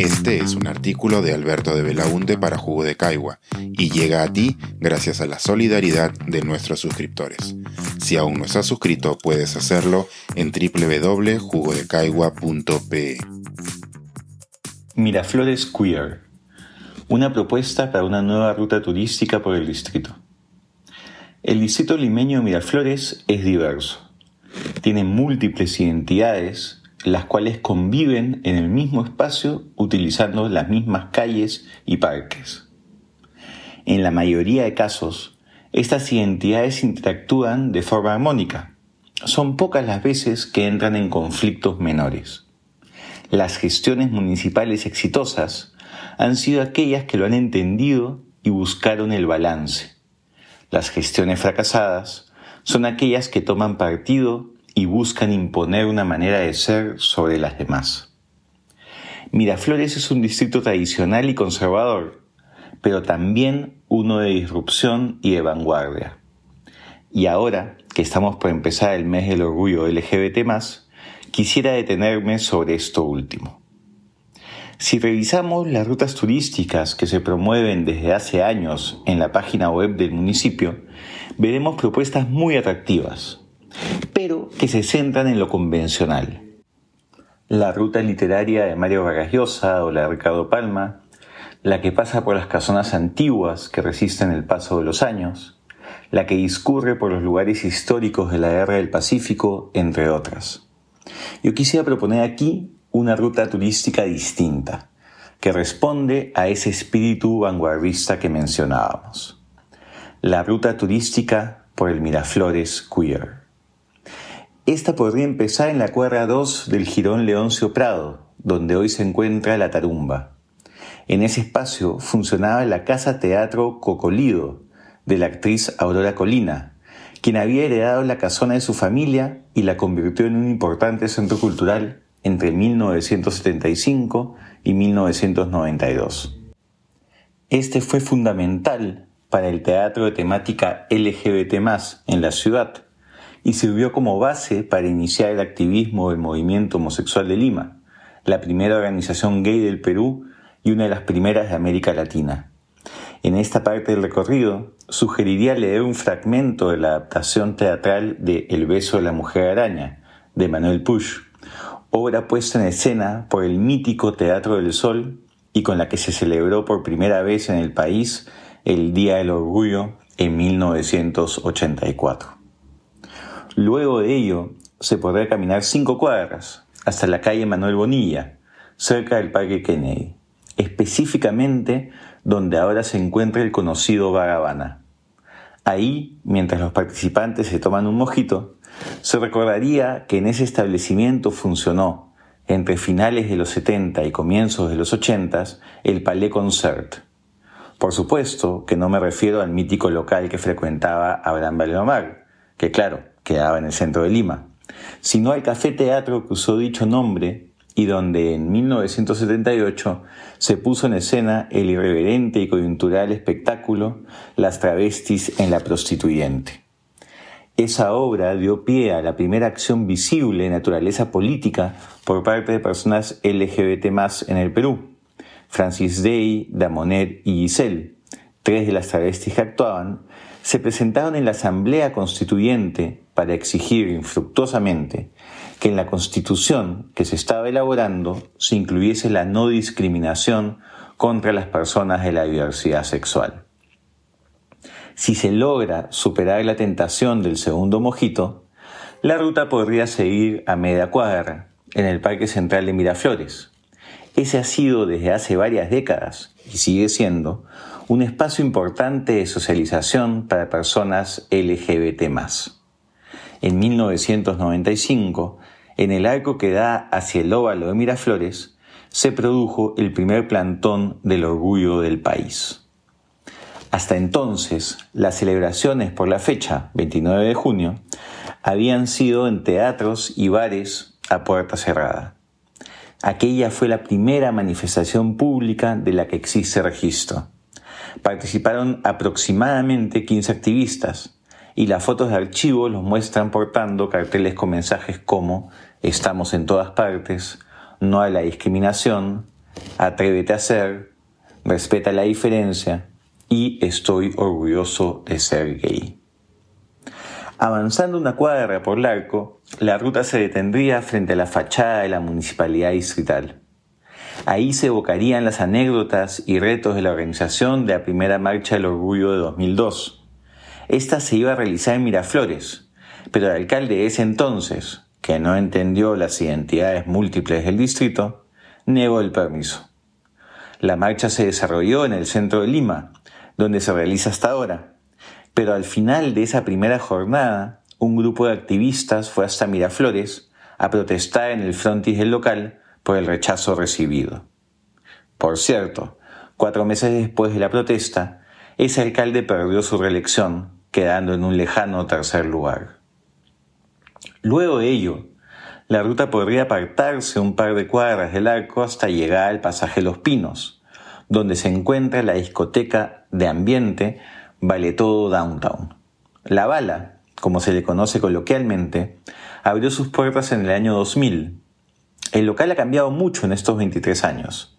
Este es un artículo de Alberto de Belaunte para Jugo de Caigua y llega a ti gracias a la solidaridad de nuestros suscriptores. Si aún no estás suscrito, puedes hacerlo en www.jugodecaigua.pe. Miraflores Queer, una propuesta para una nueva ruta turística por el distrito. El distrito limeño de Miraflores es diverso. Tiene múltiples identidades las cuales conviven en el mismo espacio utilizando las mismas calles y parques. En la mayoría de casos, estas identidades interactúan de forma armónica. Son pocas las veces que entran en conflictos menores. Las gestiones municipales exitosas han sido aquellas que lo han entendido y buscaron el balance. Las gestiones fracasadas son aquellas que toman partido y buscan imponer una manera de ser sobre las demás. Miraflores es un distrito tradicional y conservador, pero también uno de disrupción y de vanguardia. Y ahora que estamos por empezar el mes del orgullo LGBT, quisiera detenerme sobre esto último. Si revisamos las rutas turísticas que se promueven desde hace años en la página web del municipio, veremos propuestas muy atractivas, pero que se centran en lo convencional. La ruta literaria de Mario Vargas Llosa o la de Ricardo Palma, la que pasa por las casonas antiguas que resisten el paso de los años, la que discurre por los lugares históricos de la Guerra del Pacífico, entre otras. Yo quisiera proponer aquí una ruta turística distinta, que responde a ese espíritu vanguardista que mencionábamos. La ruta turística por el Miraflores Queer. Esta podría empezar en la cuadra 2 del Girón Leoncio Prado, donde hoy se encuentra la Tarumba. En ese espacio funcionaba la Casa Teatro Cocolido, de la actriz Aurora Colina, quien había heredado la casona de su familia y la convirtió en un importante centro cultural entre 1975 y 1992. Este fue fundamental para el teatro de temática LGBT en la ciudad, y sirvió como base para iniciar el activismo del movimiento homosexual de Lima, la primera organización gay del Perú y una de las primeras de América Latina. En esta parte del recorrido, sugeriría leer un fragmento de la adaptación teatral de El beso de la mujer araña, de Manuel Puch, obra puesta en escena por el mítico Teatro del Sol y con la que se celebró por primera vez en el país el Día del Orgullo en 1984. Luego de ello, se podrá caminar cinco cuadras hasta la calle Manuel Bonilla, cerca del Parque Kennedy, específicamente donde ahora se encuentra el conocido Bar Ahí, mientras los participantes se toman un mojito, se recordaría que en ese establecimiento funcionó, entre finales de los 70 y comienzos de los 80, el Palais Concert. Por supuesto que no me refiero al mítico local que frecuentaba Abraham Valenomar, que claro, quedaba en el centro de Lima, sino al Café Teatro que usó dicho nombre y donde en 1978 se puso en escena el irreverente y coyuntural espectáculo Las travestis en la prostituyente. Esa obra dio pie a la primera acción visible de naturaleza política por parte de personas LGBT en el Perú, Francis Day, Damonet y Giselle, tres de las travestis que actuaban, se presentaron en la Asamblea Constituyente para exigir infructuosamente que en la Constitución que se estaba elaborando se incluyese la no discriminación contra las personas de la diversidad sexual. Si se logra superar la tentación del segundo mojito, la ruta podría seguir a media cuadra, en el Parque Central de Miraflores. Ese ha sido desde hace varias décadas, y sigue siendo, un espacio importante de socialización para personas LGBT. En 1995, en el arco que da hacia el óvalo de Miraflores, se produjo el primer plantón del orgullo del país. Hasta entonces, las celebraciones por la fecha, 29 de junio, habían sido en teatros y bares a puerta cerrada. Aquella fue la primera manifestación pública de la que existe registro. Participaron aproximadamente 15 activistas y las fotos de archivo los muestran portando carteles con mensajes como estamos en todas partes, no a la discriminación, Atrévete a ser, respeta la diferencia y estoy orgulloso de ser gay. Avanzando una cuadra por Larco, la ruta se detendría frente a la fachada de la Municipalidad Distrital. Ahí se evocarían las anécdotas y retos de la organización de la primera Marcha del Orgullo de 2002. Esta se iba a realizar en Miraflores, pero el alcalde de ese entonces, que no entendió las identidades múltiples del distrito, negó el permiso. La marcha se desarrolló en el centro de Lima, donde se realiza hasta ahora, pero al final de esa primera jornada, un grupo de activistas fue hasta Miraflores a protestar en el frontis del local por el rechazo recibido. Por cierto, cuatro meses después de la protesta, ese alcalde perdió su reelección, quedando en un lejano tercer lugar. Luego de ello, la ruta podría apartarse un par de cuadras del arco hasta llegar al pasaje Los Pinos, donde se encuentra la discoteca de ambiente Vale Todo Downtown. La Bala, como se le conoce coloquialmente, abrió sus puertas en el año 2000 el local ha cambiado mucho en estos 23 años.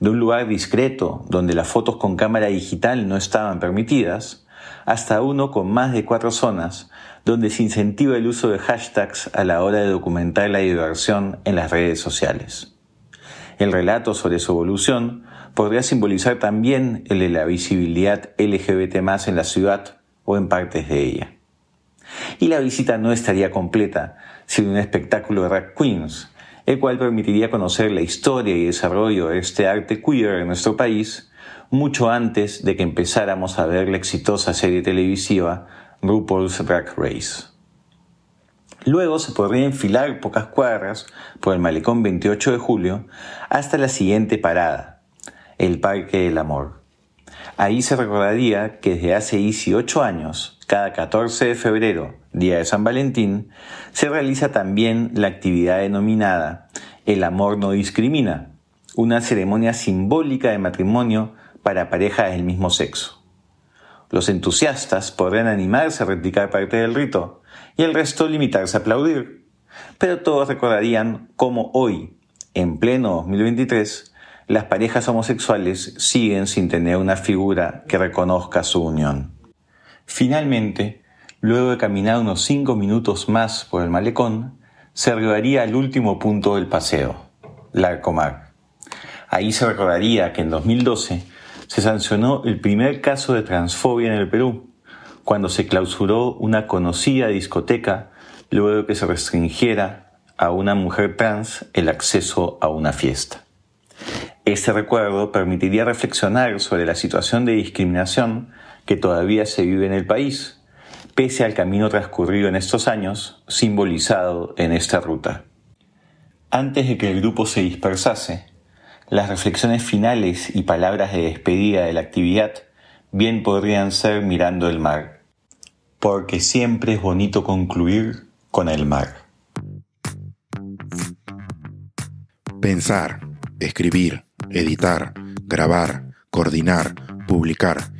De un lugar discreto, donde las fotos con cámara digital no estaban permitidas, hasta uno con más de cuatro zonas, donde se incentiva el uso de hashtags a la hora de documentar la diversión en las redes sociales. El relato sobre su evolución podría simbolizar también el de la visibilidad LGBT en la ciudad o en partes de ella. Y la visita no estaría completa sin un espectáculo de drag queens, el cual permitiría conocer la historia y desarrollo de este arte queer en nuestro país mucho antes de que empezáramos a ver la exitosa serie televisiva RuPaul's Drag Race. Luego se podría enfilar pocas cuadras por el malecón 28 de julio hasta la siguiente parada, el Parque del Amor. Ahí se recordaría que desde hace 18 años, cada 14 de febrero, día de San Valentín, se realiza también la actividad denominada El amor no discrimina, una ceremonia simbólica de matrimonio para parejas del mismo sexo. Los entusiastas podrán animarse a replicar parte del rito y el resto limitarse a aplaudir, pero todos recordarían cómo hoy, en pleno 2023, las parejas homosexuales siguen sin tener una figura que reconozca su unión. Finalmente, luego de caminar unos cinco minutos más por el malecón, se arribaría al último punto del paseo, Larcomar. Ahí se recordaría que en 2012 se sancionó el primer caso de transfobia en el Perú, cuando se clausuró una conocida discoteca luego de que se restringiera a una mujer trans el acceso a una fiesta. Este recuerdo permitiría reflexionar sobre la situación de discriminación que todavía se vive en el país, pese al camino transcurrido en estos años, simbolizado en esta ruta. Antes de que el grupo se dispersase, las reflexiones finales y palabras de despedida de la actividad bien podrían ser mirando el mar, porque siempre es bonito concluir con el mar. Pensar, escribir, editar, grabar, coordinar, publicar